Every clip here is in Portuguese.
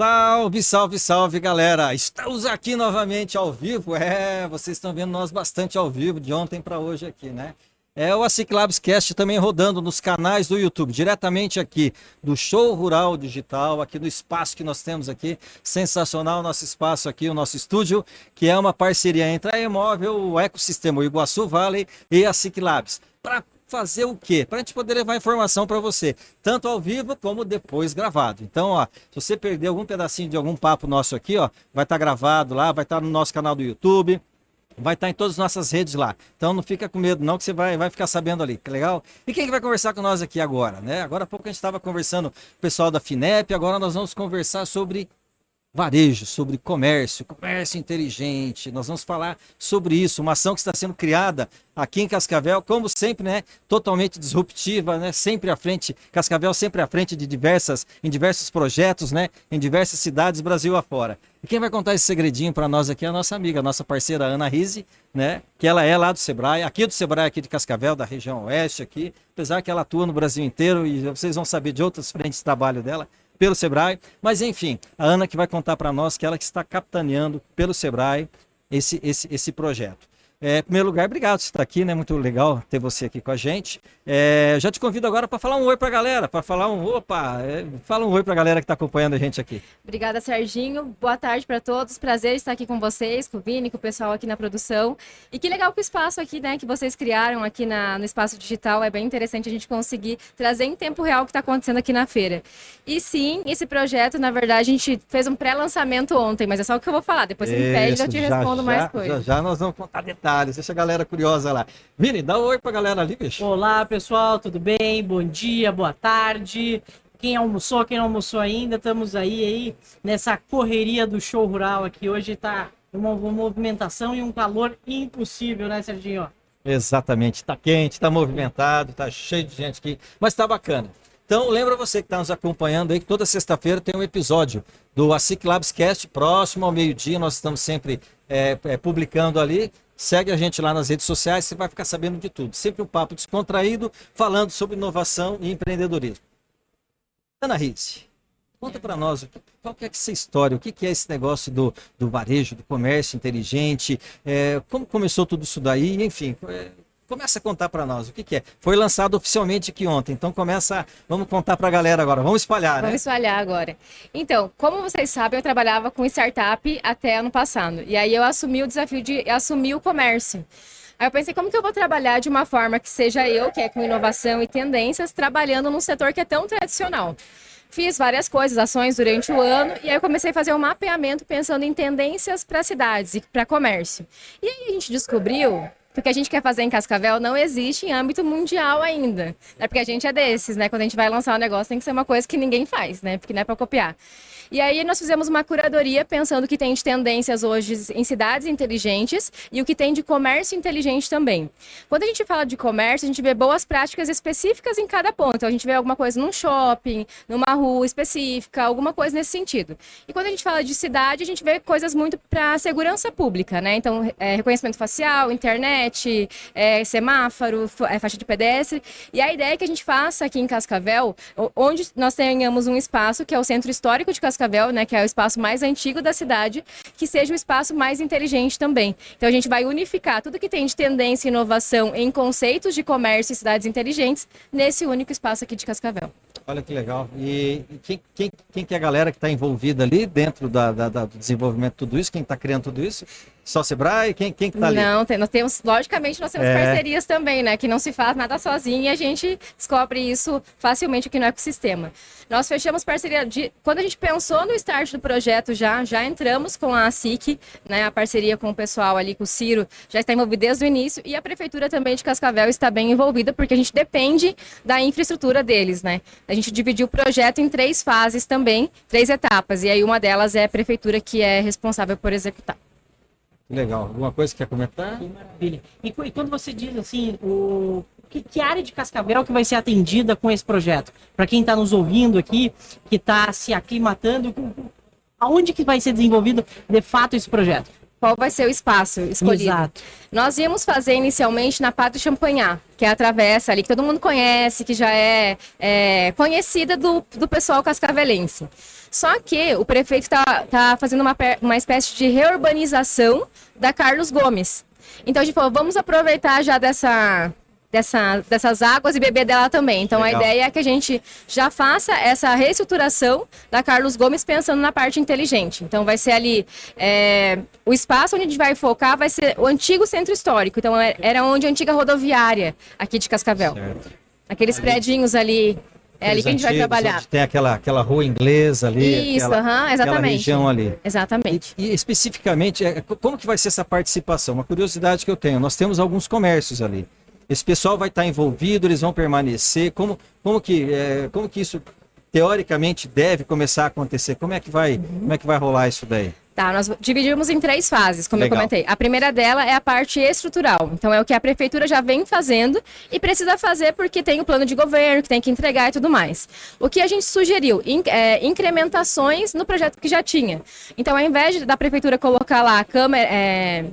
Salve, salve, salve, galera! Estamos aqui novamente ao vivo. É, vocês estão vendo nós bastante ao vivo de ontem para hoje aqui, né? É o Aciclabs Cast também rodando nos canais do YouTube, diretamente aqui do Show Rural Digital, aqui no espaço que nós temos aqui. Sensacional o nosso espaço aqui, o nosso estúdio, que é uma parceria entre a Emóvel, o Ecossistema o Iguaçu Valley e a Ciclabs. Para fazer o quê? Para a gente poder levar informação para você, tanto ao vivo como depois gravado. Então, ó, se você perder algum pedacinho de algum papo nosso aqui, ó, vai estar tá gravado lá, vai estar tá no nosso canal do YouTube, vai estar tá em todas as nossas redes lá. Então não fica com medo não que você vai, vai ficar sabendo ali, que legal? E quem que vai conversar com nós aqui agora, né? Agora há pouco a gente estava conversando com o pessoal da FINEP, agora nós vamos conversar sobre varejo, sobre comércio, comércio inteligente. Nós vamos falar sobre isso, uma ação que está sendo criada aqui em Cascavel, como sempre, né, totalmente disruptiva, né, sempre à frente, Cascavel sempre à frente de diversas, em diversos projetos, né, em diversas cidades Brasil afora. E quem vai contar esse segredinho para nós aqui é a nossa amiga, a nossa parceira Ana Rise, né, que ela é lá do Sebrae, aqui do Sebrae aqui de Cascavel, da região oeste aqui, apesar que ela atua no Brasil inteiro e vocês vão saber de outras frentes de trabalho dela pelo Sebrae. Mas enfim, a Ana que vai contar para nós que ela que está capitaneando pelo Sebrae esse, esse, esse projeto. É, em primeiro lugar, obrigado por estar aqui, né? Muito legal ter você aqui com a gente. É, já te convido agora para falar um oi para a galera, para falar um opa, é, fala um oi para a galera que está acompanhando a gente aqui. Obrigada, Serginho. Boa tarde para todos. Prazer estar aqui com vocês, com o Vini, com o pessoal aqui na produção. E que legal que o espaço aqui, né, que vocês criaram aqui na, no espaço digital é bem interessante a gente conseguir trazer em tempo real o que está acontecendo aqui na feira. E sim, esse projeto, na verdade, a gente fez um pré-lançamento ontem, mas é só o que eu vou falar. Depois você me pede e eu te já, respondo já, mais coisas. Já, já nós vamos contar detalhes deixa a galera curiosa lá. Vini, dá um oi pra galera ali, bicho. Olá, pessoal, tudo bem? Bom dia, boa tarde. Quem almoçou, quem não almoçou ainda, estamos aí, aí nessa correria do show rural aqui. Hoje tá uma, uma movimentação e um calor impossível, né, Serginho? Exatamente, tá quente, tá movimentado, tá cheio de gente aqui, mas tá bacana. Então, lembra você que está nos acompanhando aí que toda sexta-feira tem um episódio do ASIC Labs Cast, próximo ao meio-dia. Nós estamos sempre é, é, publicando ali. Segue a gente lá nas redes sociais, você vai ficar sabendo de tudo. Sempre um papo descontraído, falando sobre inovação e empreendedorismo. Ana Rizzi, conta para nós qual que é essa história, o que, que é esse negócio do, do varejo, do comércio inteligente, é, como começou tudo isso daí, enfim, é, Começa a contar para nós o que, que, é. Foi lançado oficialmente aqui ontem, então começa, vamos contar para a galera agora, vamos espalhar, né? Vamos espalhar agora. Então, como vocês sabem, eu trabalhava com startup até ano passado, e aí eu assumi o desafio de assumir o comércio. Aí eu pensei, como que eu vou trabalhar de uma forma que seja eu, que é com inovação e tendências, trabalhando num setor que é tão tradicional. Fiz várias coisas, ações durante o ano, e aí eu comecei a fazer um mapeamento pensando em tendências para cidades e para comércio. E aí a gente descobriu o que a gente quer fazer em Cascavel não existe em âmbito mundial ainda. É porque a gente é desses, né? Quando a gente vai lançar um negócio, tem que ser uma coisa que ninguém faz, né? Porque não é para copiar. E aí nós fizemos uma curadoria pensando o que tem de tendências hoje em cidades inteligentes e o que tem de comércio inteligente também. Quando a gente fala de comércio, a gente vê boas práticas específicas em cada ponto. Então, a gente vê alguma coisa num shopping, numa rua específica, alguma coisa nesse sentido. E quando a gente fala de cidade, a gente vê coisas muito para segurança pública, né? Então, é, reconhecimento facial, internet, é, semáforo, é, faixa de pedestre. E a ideia é que a gente faça aqui em Cascavel, onde nós tenhamos um espaço que é o Centro Histórico de Cascavel, Cascavel, né, que é o espaço mais antigo da cidade, que seja o espaço mais inteligente também. Então a gente vai unificar tudo que tem de tendência e inovação em conceitos de comércio e cidades inteligentes nesse único espaço aqui de Cascavel. Olha que legal. E, quem, quem, quem que é a galera que está envolvida ali dentro da, da, da, do desenvolvimento de tudo isso? Quem está criando tudo isso? Só Sebrae? Quem, quem que tá ali? Não, tem, nós temos, logicamente, nós temos é. parcerias também, né? Que não se faz nada sozinho e a gente descobre isso facilmente aqui no ecossistema. Nós fechamos parceria de. Quando a gente pensou no start do projeto já, já entramos com a SIC, né? A parceria com o pessoal ali, com o Ciro, já está envolvida desde o início, e a prefeitura também de Cascavel está bem envolvida, porque a gente depende da infraestrutura deles, né? A gente dividiu o projeto em três fases também, três etapas, e aí uma delas é a prefeitura que é responsável por executar. Legal. Alguma coisa que quer comentar? Que maravilha. E, e quando você diz assim, o que, que, área de Cascavel que vai ser atendida com esse projeto? Para quem está nos ouvindo aqui, que está se aclimatando, aonde que vai ser desenvolvido de fato esse projeto? Qual vai ser o espaço escolhido. Exato. Nós íamos fazer inicialmente na Padre Champagnat, que é a travessa ali, que todo mundo conhece, que já é, é conhecida do, do pessoal cascavelense. Só que o prefeito está tá fazendo uma, uma espécie de reurbanização da Carlos Gomes. Então a gente falou, vamos aproveitar já dessa, dessa, dessas águas e beber dela também. Então Legal. a ideia é que a gente já faça essa reestruturação da Carlos Gomes pensando na parte inteligente. Então vai ser ali é, o espaço onde a gente vai focar vai ser o antigo centro histórico. Então é, era onde a antiga rodoviária aqui de Cascavel. Certo. Aqueles ali. prédios ali. É ali que a gente vai trabalhar. Tem aquela, aquela rua inglesa ali. Isso, aquela, exatamente. Aquela região ali. Exatamente. E, e especificamente, é, como que vai ser essa participação? Uma curiosidade que eu tenho. Nós temos alguns comércios ali. Esse pessoal vai estar envolvido, eles vão permanecer. Como, como, que, é, como que isso teoricamente deve começar a acontecer? Como é que vai, uhum. como é que vai rolar isso daí? Tá, nós dividimos em três fases, como Legal. eu comentei. A primeira dela é a parte estrutural. Então é o que a prefeitura já vem fazendo e precisa fazer porque tem o plano de governo, que tem que entregar e tudo mais. O que a gente sugeriu? In, é, incrementações no projeto que já tinha. Então, ao invés da prefeitura colocar lá a câmera. É,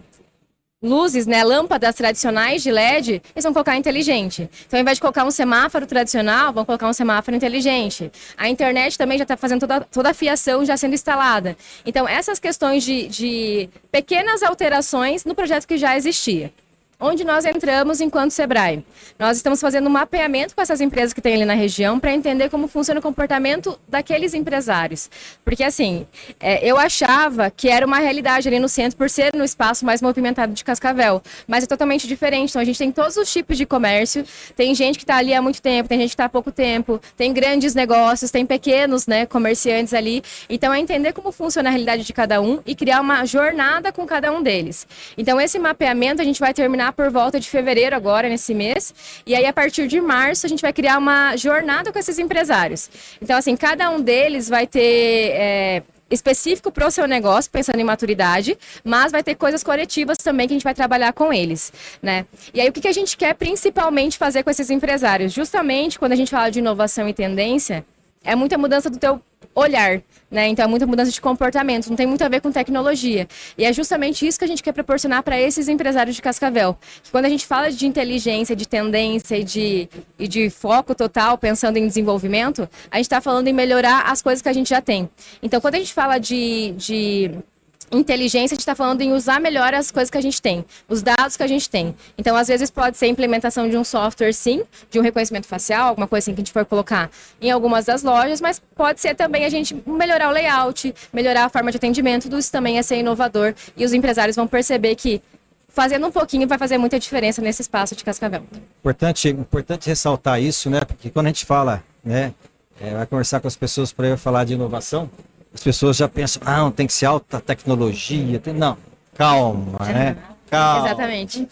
luzes, né, lâmpadas tradicionais de LED, eles vão colocar inteligente. Então, ao invés de colocar um semáforo tradicional, vão colocar um semáforo inteligente. A internet também já está fazendo toda, toda a fiação já sendo instalada. Então, essas questões de, de pequenas alterações no projeto que já existia. Onde nós entramos enquanto Sebrae? Nós estamos fazendo um mapeamento com essas empresas que tem ali na região para entender como funciona o comportamento daqueles empresários. Porque, assim, é, eu achava que era uma realidade ali no centro por ser no espaço mais movimentado de Cascavel. Mas é totalmente diferente. Então, a gente tem todos os tipos de comércio. Tem gente que está ali há muito tempo, tem gente que está há pouco tempo, tem grandes negócios, tem pequenos né, comerciantes ali. Então, é entender como funciona a realidade de cada um e criar uma jornada com cada um deles. Então, esse mapeamento a gente vai terminar por volta de fevereiro agora, nesse mês. E aí, a partir de março, a gente vai criar uma jornada com esses empresários. Então, assim, cada um deles vai ter... É, específico para o seu negócio, pensando em maturidade, mas vai ter coisas coletivas também que a gente vai trabalhar com eles, né? E aí o que, que a gente quer principalmente fazer com esses empresários? Justamente quando a gente fala de inovação e tendência, é muita mudança do teu olhar, né? Então é muita mudança de comportamento, não tem muito a ver com tecnologia. E é justamente isso que a gente quer proporcionar para esses empresários de Cascavel. Que quando a gente fala de inteligência, de tendência e de, e de foco total, pensando em desenvolvimento, a gente está falando em melhorar as coisas que a gente já tem. Então quando a gente fala de, de inteligência, a gente está falando em usar melhor as coisas que a gente tem, os dados que a gente tem. Então, às vezes, pode ser a implementação de um software, sim, de um reconhecimento facial, alguma coisa assim que a gente for colocar em algumas das lojas, mas pode ser também a gente melhorar o layout, melhorar a forma de atendimento, isso também é ser inovador e os empresários vão perceber que fazendo um pouquinho vai fazer muita diferença nesse espaço de Cascavel. Importante, importante ressaltar isso, né? Porque quando a gente fala, né, é, vai conversar com as pessoas para falar de inovação, as pessoas já pensam, ah, não, tem que ser alta tecnologia. Tem... Não, calma, né? Calma. Exatamente.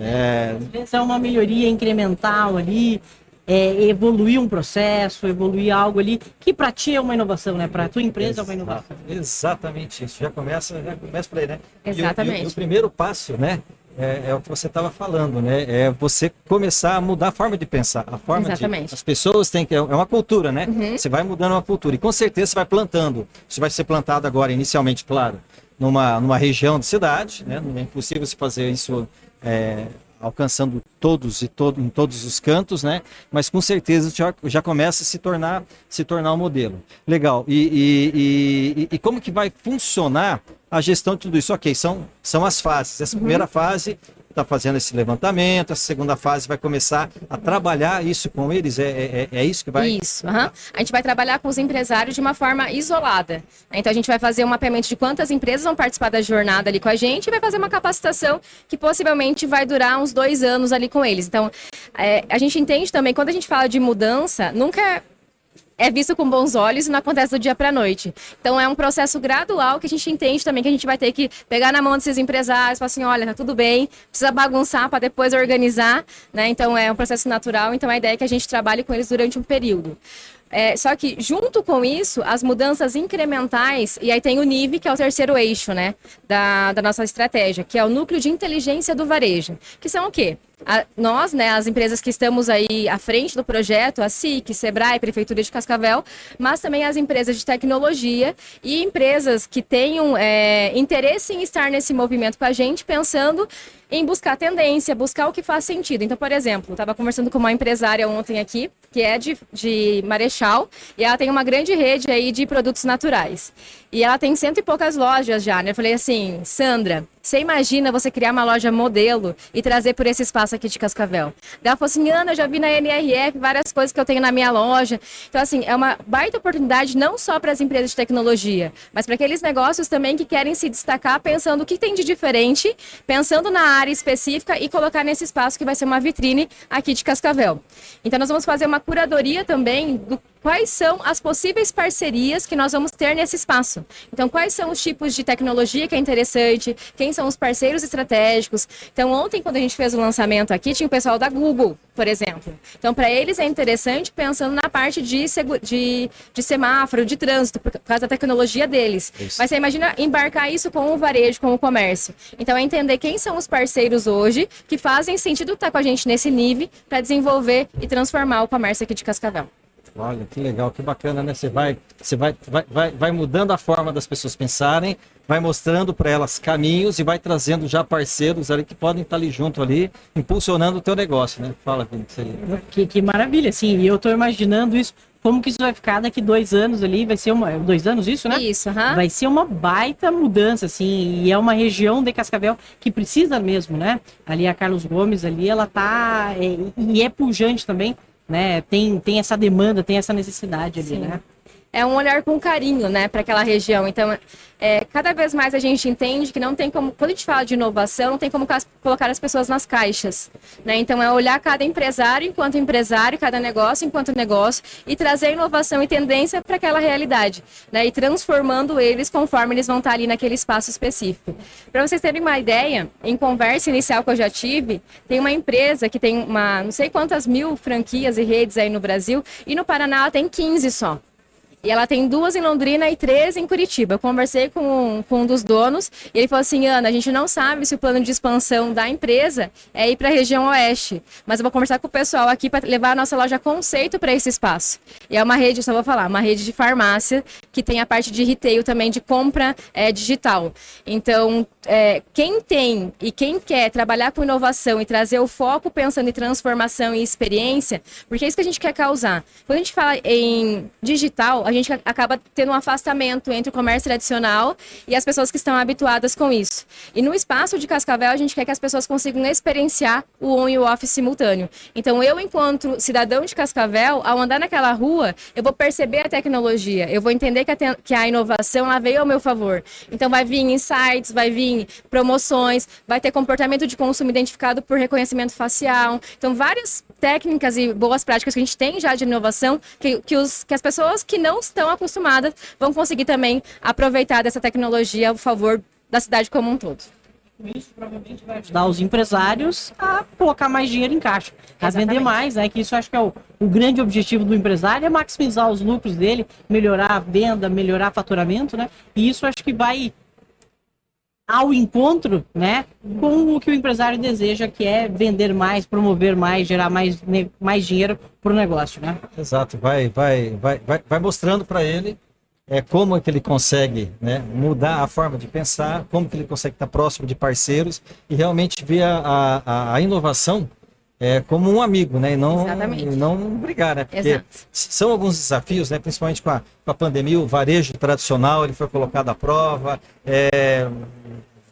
É... é uma melhoria incremental ali, é, evoluir um processo, evoluir algo ali, que para ti é uma inovação, né? Para tua empresa é uma inovação. Exatamente isso. Já começa, já começa por aí, né? Exatamente. E o, e o, o primeiro passo, né? É, é, o que você estava falando, né? É você começar a mudar a forma de pensar, a forma Exatamente. de as pessoas têm que é uma cultura, né? Uhum. Você vai mudando uma cultura e com certeza você vai plantando. Isso vai ser plantado agora inicialmente, claro, numa numa região de cidade, né? Não é impossível se fazer isso é, alcançando todos e todo, em todos os cantos, né? Mas com certeza já, já começa a se tornar se tornar um modelo. Legal. E, e, e, e como que vai funcionar a gestão de tudo isso. Ok, são, são as fases. Essa uhum. primeira fase está fazendo esse levantamento, a segunda fase vai começar a trabalhar isso com eles, é, é, é isso que vai... Isso, uhum. a gente vai trabalhar com os empresários de uma forma isolada. Então a gente vai fazer um mapeamento de quantas empresas vão participar da jornada ali com a gente e vai fazer uma capacitação que possivelmente vai durar uns dois anos ali com eles. Então é, a gente entende também, quando a gente fala de mudança, nunca é é visto com bons olhos e não acontece do dia para a noite. Então é um processo gradual que a gente entende também que a gente vai ter que pegar na mão desses empresários, falar assim, olha, tá tudo bem, precisa bagunçar para depois organizar, né? Então é um processo natural. Então a ideia é que a gente trabalhe com eles durante um período. É, só que junto com isso, as mudanças incrementais, e aí tem o NIV, que é o terceiro eixo, né, da, da nossa estratégia, que é o núcleo de inteligência do varejo, que são o quê? A, nós, né, as empresas que estamos aí à frente do projeto, a SIC, Sebrae, Prefeitura de Cascavel, mas também as empresas de tecnologia e empresas que tenham é, interesse em estar nesse movimento com a gente, pensando em buscar tendência, buscar o que faz sentido. Então, por exemplo, estava conversando com uma empresária ontem aqui, que é de, de Marechal, e ela tem uma grande rede aí de produtos naturais. E ela tem cento e poucas lojas já, né? Eu falei assim, Sandra, você imagina você criar uma loja modelo e trazer por esse espaço aqui de Cascavel? Ela falou assim, Ana, eu já vi na NRF várias coisas que eu tenho na minha loja. Então, assim, é uma baita oportunidade não só para as empresas de tecnologia, mas para aqueles negócios também que querem se destacar pensando o que tem de diferente, pensando na área específica e colocar nesse espaço que vai ser uma vitrine aqui de Cascavel. Então, nós vamos fazer uma curadoria também do quais são as possíveis parcerias que nós vamos ter nesse espaço. Então, quais são os tipos de tecnologia que é interessante, quem são os parceiros estratégicos. Então, ontem, quando a gente fez o lançamento aqui, tinha o pessoal da Google, por exemplo. Então, para eles é interessante pensando na parte de, de, de semáforo, de trânsito, por causa da tecnologia deles. Isso. Mas você imagina embarcar isso com o varejo, com o comércio. Então, é entender quem são os parceiros hoje que fazem sentido estar com a gente nesse nível para desenvolver e transformar o comércio aqui de Cascavel. Olha, que legal, que bacana, né? Você vai, você vai, vai, vai, vai mudando a forma das pessoas pensarem, vai mostrando para elas caminhos e vai trazendo já parceiros ali que podem estar ali junto ali, impulsionando o teu negócio, né? Fala, Vini, que, que maravilha, sim. E eu estou imaginando isso, como que isso vai ficar daqui dois anos ali, vai ser uma, dois anos isso, né? Isso, uhum. Vai ser uma baita mudança, assim, e é uma região de Cascavel que precisa mesmo, né? Ali a Carlos Gomes ali, ela tá, é, e é pujante também, né? Tem, tem essa demanda, tem essa necessidade ali, Sim. né? É um olhar com carinho, né, para aquela região. Então, é, cada vez mais a gente entende que não tem como, quando a gente fala de inovação, não tem como colocar as pessoas nas caixas. Né? Então, é olhar cada empresário enquanto empresário, cada negócio enquanto negócio e trazer inovação e tendência para aquela realidade. Né? E transformando eles conforme eles vão estar ali naquele espaço específico. Para vocês terem uma ideia, em conversa inicial que eu já tive, tem uma empresa que tem uma, não sei quantas mil franquias e redes aí no Brasil, e no Paraná ela tem 15 só. E ela tem duas em Londrina e três em Curitiba. Eu conversei com, com um dos donos e ele falou assim: Ana, a gente não sabe se o plano de expansão da empresa é ir para a região oeste, mas eu vou conversar com o pessoal aqui para levar a nossa loja conceito para esse espaço. E é uma rede, só vou falar, uma rede de farmácia que tem a parte de retail também de compra é, digital. Então, é, quem tem e quem quer trabalhar com inovação e trazer o foco pensando em transformação e experiência, porque é isso que a gente quer causar. Quando a gente fala em digital, a gente acaba tendo um afastamento entre o comércio tradicional e as pessoas que estão habituadas com isso. E no espaço de Cascavel, a gente quer que as pessoas consigam experienciar o on e o off simultâneo. Então, eu, enquanto cidadão de Cascavel, ao andar naquela rua, eu vou perceber a tecnologia, eu vou entender que a, que a inovação ela veio ao meu favor. Então, vai vir insights, vai vir promoções, vai ter comportamento de consumo identificado por reconhecimento facial. Então, várias técnicas e boas práticas que a gente tem já de inovação que, que, os, que as pessoas que não estão acostumadas vão conseguir também aproveitar dessa tecnologia a favor da cidade como um todo. Isso provavelmente vai ajudar os empresários a colocar mais dinheiro em caixa, a Exatamente. vender mais, né? Que isso acho que é o, o grande objetivo do empresário é maximizar os lucros dele, melhorar a venda, melhorar o faturamento, né? E isso acho que vai ao encontro, né, com o que o empresário deseja, que é vender mais, promover mais, gerar mais, mais dinheiro para o negócio, né? Exato, vai, vai, vai, vai, vai mostrando para ele é como é que ele consegue né, mudar a forma de pensar, como que ele consegue estar próximo de parceiros e realmente ver a, a, a inovação é, como um amigo, né? E não, e não brigar, né? Porque Exato. são alguns desafios, né? Principalmente com a, com a pandemia, o varejo tradicional ele foi colocado à prova, é,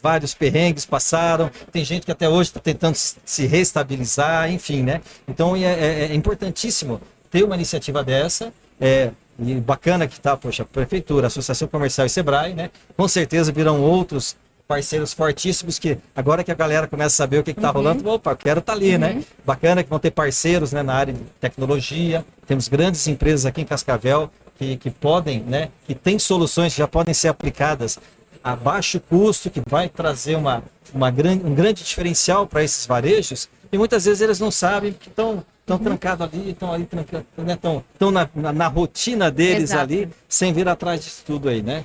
vários perrengues passaram, tem gente que até hoje está tentando se reestabilizar, enfim, né? Então é, é, é importantíssimo ter uma iniciativa dessa. É, e bacana que tá, poxa, Prefeitura, Associação Comercial e Sebrae, né? Com certeza virão outros parceiros fortíssimos que agora que a galera começa a saber o que está uhum. rolando, opa, quero estar tá ali, né? uhum. né? Bacana que vão ter parceiros né, na área de tecnologia. Temos grandes empresas aqui em Cascavel que, que podem, né? Que têm soluções que já podem ser aplicadas a baixo custo, que vai trazer uma, uma grande, um grande diferencial para esses varejos. E muitas vezes eles não sabem que estão estão trancados ali, estão ali trancados, né? Estão na, na, na, rotina deles Exato. ali, sem vir atrás disso tudo aí, né?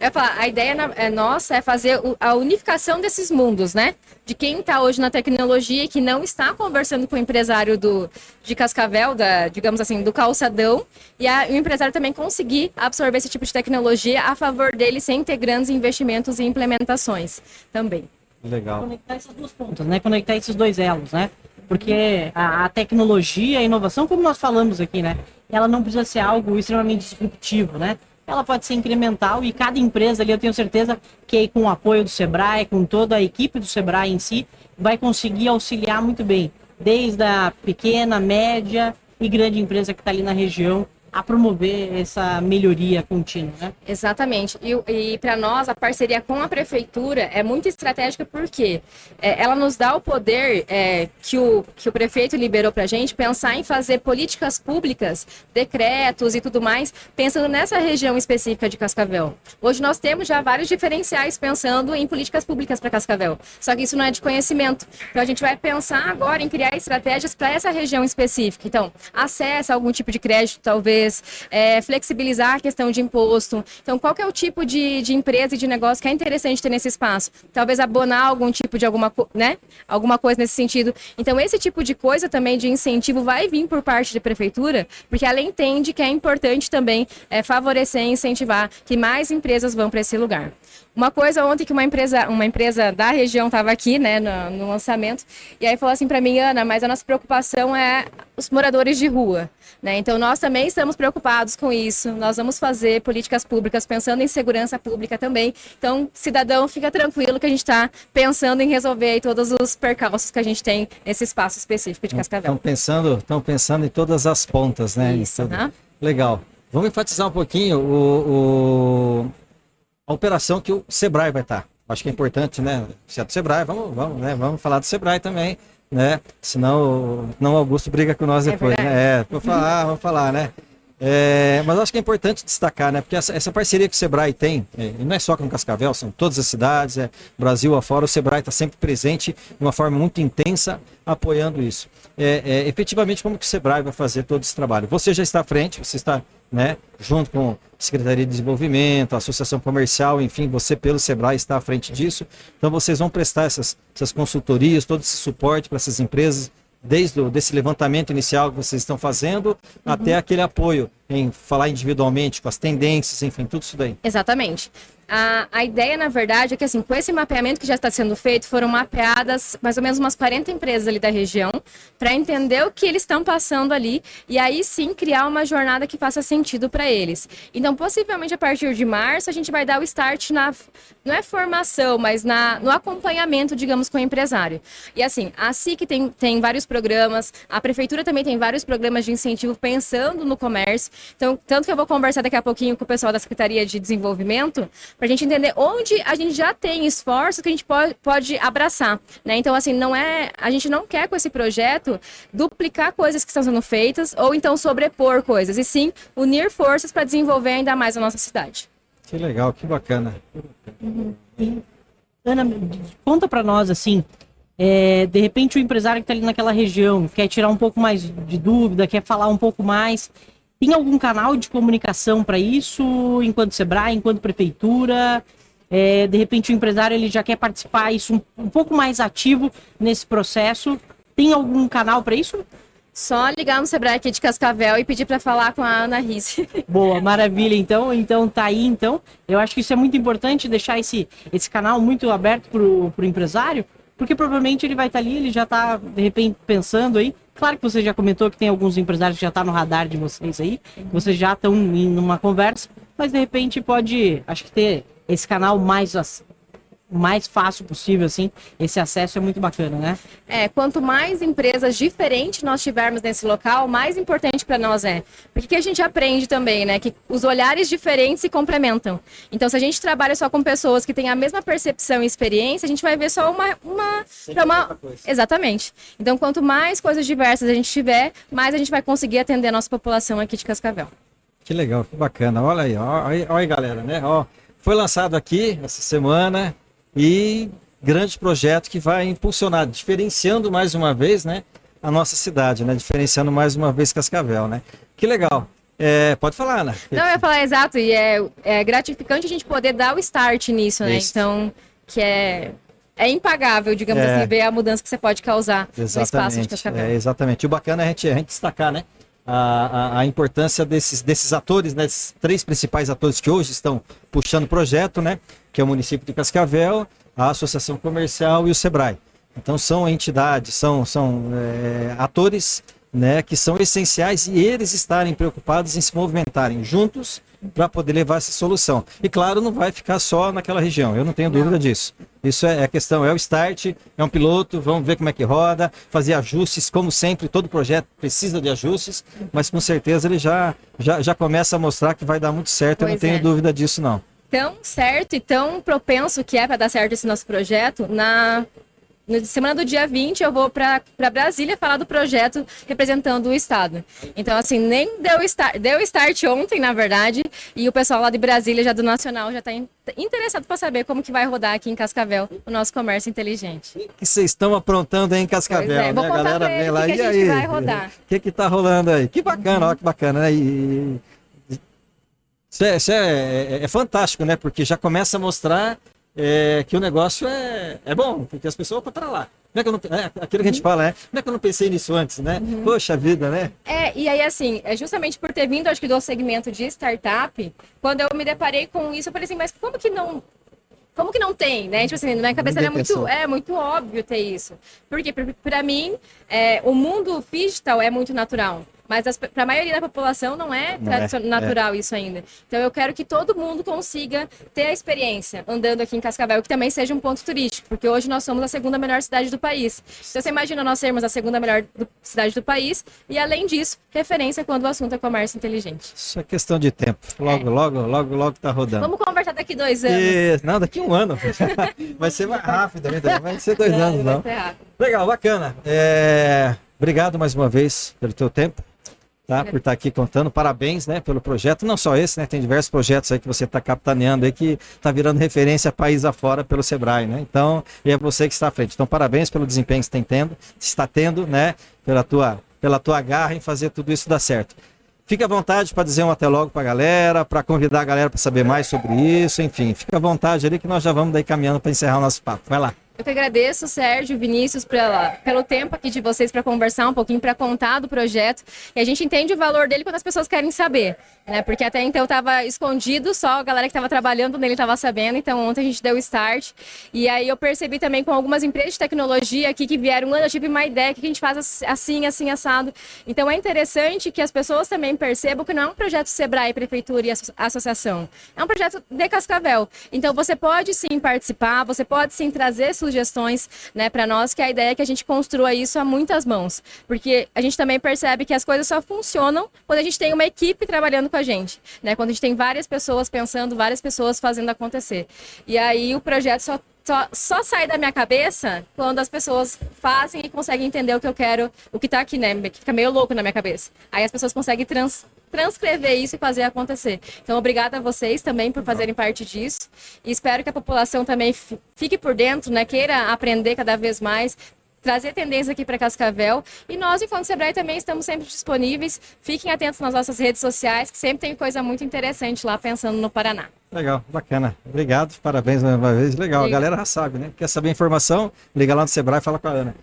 Eu falar, a ideia é nossa é fazer a unificação desses mundos, né? De quem está hoje na tecnologia e que não está conversando com o empresário do, de Cascavel, da, digamos assim, do calçadão, e a, o empresário também conseguir absorver esse tipo de tecnologia a favor dele sem ter grandes investimentos e implementações também. Legal. Conectar essas duas pontas, né? Conectar esses dois elos, né? Porque a, a tecnologia, a inovação, como nós falamos aqui, né? Ela não precisa ser algo extremamente disruptivo, né? Ela pode ser incremental e cada empresa ali, eu tenho certeza que com o apoio do Sebrae, com toda a equipe do Sebrae em si, vai conseguir auxiliar muito bem, desde a pequena, média e grande empresa que está ali na região a promover essa melhoria contínua, né? Exatamente. E, e para nós, a parceria com a prefeitura é muito estratégica porque é, ela nos dá o poder é, que, o, que o prefeito liberou para a gente pensar em fazer políticas públicas, decretos e tudo mais, pensando nessa região específica de Cascavel. Hoje nós temos já vários diferenciais pensando em políticas públicas para Cascavel. Só que isso não é de conhecimento. Então a gente vai pensar agora em criar estratégias para essa região específica. Então, acesso a algum tipo de crédito, talvez é, flexibilizar a questão de imposto. Então, qual é o tipo de, de empresa e de negócio que é interessante ter nesse espaço? Talvez abonar algum tipo de alguma, né? alguma coisa nesse sentido. Então, esse tipo de coisa também de incentivo vai vir por parte da prefeitura, porque ela entende que é importante também é, favorecer e incentivar que mais empresas vão para esse lugar. Uma coisa ontem que uma empresa, uma empresa da região estava aqui, né, no, no, lançamento, e aí falou assim para mim, Ana, mas a nossa preocupação é os moradores de rua, né? Então nós também estamos preocupados com isso. Nós vamos fazer políticas públicas pensando em segurança pública também. Então, cidadão, fica tranquilo que a gente está pensando em resolver todos os percalços que a gente tem nesse espaço específico de Cascavel. Estão pensando, estão pensando em todas as pontas, né? Isso. Né? Legal. Vamos enfatizar um pouquinho o, o a operação que o Sebrae vai estar. Acho que é importante, né? Se é do Sebrae, vamos, vamos, né? Vamos falar do Sebrae também, né? Senão não Augusto briga com nós é depois, né? É, vou falar, vamos falar, né? É, mas acho que é importante destacar, né? Porque essa, essa parceria que o Sebrae tem, é, não é só com Cascavel, são todas as cidades, é Brasil afora, o Sebrae está sempre presente de uma forma muito intensa, apoiando isso. É, é, efetivamente, como que o Sebrae vai fazer todo esse trabalho? Você já está à frente, você está né? Junto com a Secretaria de Desenvolvimento, a Associação Comercial, enfim, você pelo Sebrae está à frente disso. Então vocês vão prestar essas, essas consultorias, todo esse suporte para essas empresas, desde o, desse levantamento inicial que vocês estão fazendo, uhum. até aquele apoio em falar individualmente com as tendências, enfim, tudo isso daí. Exatamente. A, a ideia, na verdade, é que assim, com esse mapeamento que já está sendo feito, foram mapeadas mais ou menos umas 40 empresas ali da região, para entender o que eles estão passando ali e aí sim criar uma jornada que faça sentido para eles. Então, possivelmente a partir de março, a gente vai dar o start na, não é formação, mas na, no acompanhamento, digamos, com o empresário. E assim, a SIC tem, tem vários programas, a prefeitura também tem vários programas de incentivo pensando no comércio. Então, tanto que eu vou conversar daqui a pouquinho com o pessoal da Secretaria de Desenvolvimento, para a gente entender onde a gente já tem esforços que a gente pode, pode abraçar, né? Então, assim, não é, a gente não quer com esse projeto duplicar coisas que estão sendo feitas ou então sobrepor coisas, e sim unir forças para desenvolver ainda mais a nossa cidade. Que legal, que bacana. Uhum. Ana, conta para nós assim, é, de repente o empresário que está ali naquela região quer tirar um pouco mais de dúvida, quer falar um pouco mais, tem algum canal de comunicação para isso, enquanto Sebrae, enquanto prefeitura? É, de repente o empresário ele já quer participar isso um, um pouco mais ativo nesse processo. Tem algum canal para isso? Só ligar no Sebrae aqui de Cascavel e pedir para falar com a Ana Risse. Boa, maravilha. Então, então tá aí. Então, eu acho que isso é muito importante deixar esse, esse canal muito aberto para o empresário, porque provavelmente ele vai estar tá ali, ele já está de repente pensando aí. Claro que você já comentou que tem alguns empresários que já estão tá no radar de vocês aí, vocês já estão em uma conversa, mas de repente pode, acho que ter esse canal mais mais fácil possível, assim, esse acesso é muito bacana, né? É, quanto mais empresas diferentes nós tivermos nesse local, mais importante para nós é. Porque que a gente aprende também, né? Que os olhares diferentes se complementam. Então, se a gente trabalha só com pessoas que têm a mesma percepção e experiência, a gente vai ver só uma. uma, uma... Exatamente. Então, quanto mais coisas diversas a gente tiver, mais a gente vai conseguir atender a nossa população aqui de Cascavel. Que legal, que bacana. Olha aí, olha aí, olha aí galera, né? Ó, foi lançado aqui essa semana e grande projeto que vai impulsionar, diferenciando mais uma vez, né? a nossa cidade, né? Diferenciando mais uma vez Cascavel, né? Que legal. É, pode falar, Ana. Não, eu ia falar exato, e é, é gratificante a gente poder dar o start nisso, né? Isso. Então, que é, é impagável, digamos É. assim, ver a mudança que você pode causar no espaço de Exatamente. Cascavel. É, exatamente. E o bacana é a gente, a gente destacar, né? A, a, a importância desses, desses atores, né? Esses três principais atores que hoje estão puxando o projeto, né? Que é o município de Cascavel, a Associação Comercial e o Sebrae. Então são entidades, são, são é, atores né, que são essenciais e eles estarem preocupados em se movimentarem juntos para poder levar essa solução. E claro, não vai ficar só naquela região, eu não tenho dúvida disso. Isso é a questão, é o start, é um piloto, vamos ver como é que roda, fazer ajustes, como sempre, todo projeto precisa de ajustes, mas com certeza ele já, já, já começa a mostrar que vai dar muito certo, eu não Pois tenho é. dúvida disso não. tão certo e tão propenso que é para dar certo esse nosso projeto, na na semana do dia 20 eu vou para Brasília falar do projeto representando o estado. Então assim, nem deu start, deu start ontem, na verdade, e o pessoal lá de Brasília já do Nacional já está interessado para saber como que vai rodar aqui em Cascavel o nosso comércio inteligente. O que vocês estão aprontando aí em Cascavel, é, né? A galera vem lá, que e aí? gente vai rodar. O que que tá rolando aí? Que bacana, ó, que bacana, né? E... Isso, é, isso é- é- é fantástico, né? Porque já começa a mostrar é, que o negócio é, é bom, porque as pessoas vão para lá. É que eu não, é, aquilo que a gente fala, é, como é que eu não pensei nisso antes, né? Poxa vida, né? É, e aí assim, é justamente por ter vindo, acho que do segmento de startup, quando eu me deparei com isso, eu falei assim, mas como que não como que não tem, né? Tipo assim, na minha cabeça era muito, é muito óbvio ter isso. Porque pra mim, é, o mundo digital é muito natural. Mas para a maioria da população não é, Não é, tradicio- natural isso ainda. Então eu quero que todo mundo consiga ter a experiência andando aqui em Cascavel, que também seja um ponto turístico, porque hoje nós somos a segunda melhor cidade do país. Então você imagina nós sermos a segunda melhor do- cidade do país e além disso, referência quando o assunto é comércio inteligente. Isso é questão de tempo. Logo, logo, logo, logo tá rodando. Vamos conversar daqui dois anos. Isso, não, daqui um ano. Vai ser mais rápido? Não vai ser dois anos, Vai não. ser. Legal, bacana. É, Obrigado mais uma vez pelo teu tempo, tá? Por estar aqui contando. Parabéns, né, pelo projeto. Não só esse, né? Tem diversos projetos aí que você está capitaneando aí que está virando referência país afora pelo Sebrae, né? Então, e é você que está à frente. Então, parabéns pelo desempenho que você tem tendo, está tendo, né? Pela tua, pela tua garra em fazer tudo isso dar certo. Fica à vontade para dizer um até logo para a galera, para convidar a galera para saber mais sobre isso, enfim, fica à vontade ali que nós já vamos daí caminhando para encerrar o nosso papo. Vai lá. Eu que agradeço, Sérgio, Vinícius, pela, pelo tempo aqui de vocês para conversar um pouquinho, para contar do projeto. E a gente entende o valor dele quando as pessoas querem saber, né? Porque até então estava escondido, só a galera que estava trabalhando nele estava sabendo. Então ontem a gente deu o start. E aí eu percebi também com algumas empresas de tecnologia aqui que vieram, "Ana, eu tive uma ideia que a gente faz assim, assim, assado. Então é interessante que as pessoas também percebam que não é um projeto Sebrae, Prefeitura e asso- associação. É um projeto de Cascavel. Então você pode sim participar, você pode sim trazer sugestões né, para nós, que a ideia é que a gente construa isso a muitas mãos. Porque a gente também percebe que as coisas só funcionam quando a gente tem uma equipe trabalhando com a gente. Né? Quando a gente tem várias pessoas pensando, várias pessoas fazendo acontecer. E aí o projeto só só, só sai da minha cabeça quando as pessoas fazem e conseguem entender o que eu quero, o que tá aqui, né? Que fica meio louco na minha cabeça. Aí as pessoas conseguem trans, transcrever isso e fazer acontecer. Então, obrigada a vocês também por fazerem parte disso. E espero que a população também fi- fique por dentro, né? Queira aprender cada vez mais. Trazer tendência aqui para Cascavel. E nós, enquanto Sebrae, também estamos sempre disponíveis. Fiquem atentos nas nossas redes sociais, que sempre tem coisa muito interessante lá pensando no Paraná. Legal, bacana. Obrigado, parabéns mais uma vez. Legal, a galera já sabe, né? Quer saber informação? Liga lá no Sebrae e fala com a Ana.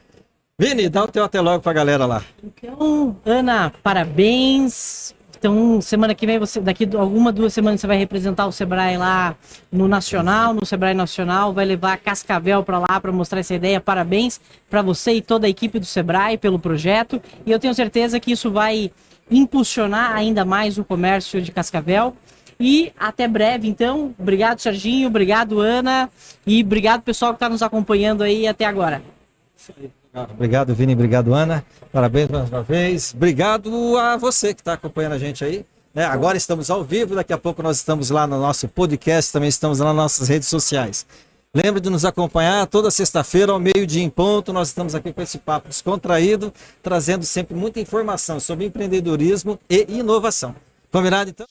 Vini, dá o teu até logo pra galera lá. Então, Ana, parabéns. Então, semana que vem, você, daqui alguma duas semanas, você vai representar o Sebrae lá no Nacional, no Sebrae Nacional, vai levar Cascavel para lá para mostrar essa ideia. Parabéns para você e toda a equipe do Sebrae pelo projeto. E eu tenho certeza que isso vai impulsionar ainda mais o comércio de Cascavel. E até breve, então. Obrigado, Serginho. Obrigado, Ana. E obrigado, pessoal que está nos acompanhando aí até agora. Obrigado, Vini. Obrigado, Ana. Parabéns mais uma vez. Obrigado a você que está acompanhando a gente aí. né? agora estamos ao vivo, daqui a pouco nós estamos lá no nosso podcast, também estamos lá nas nossas redes sociais. Lembre de nos acompanhar toda sexta-feira, ao meio-dia em ponto. Nós estamos aqui com esse papo descontraído, trazendo sempre muita informação sobre empreendedorismo e inovação. Combinado então?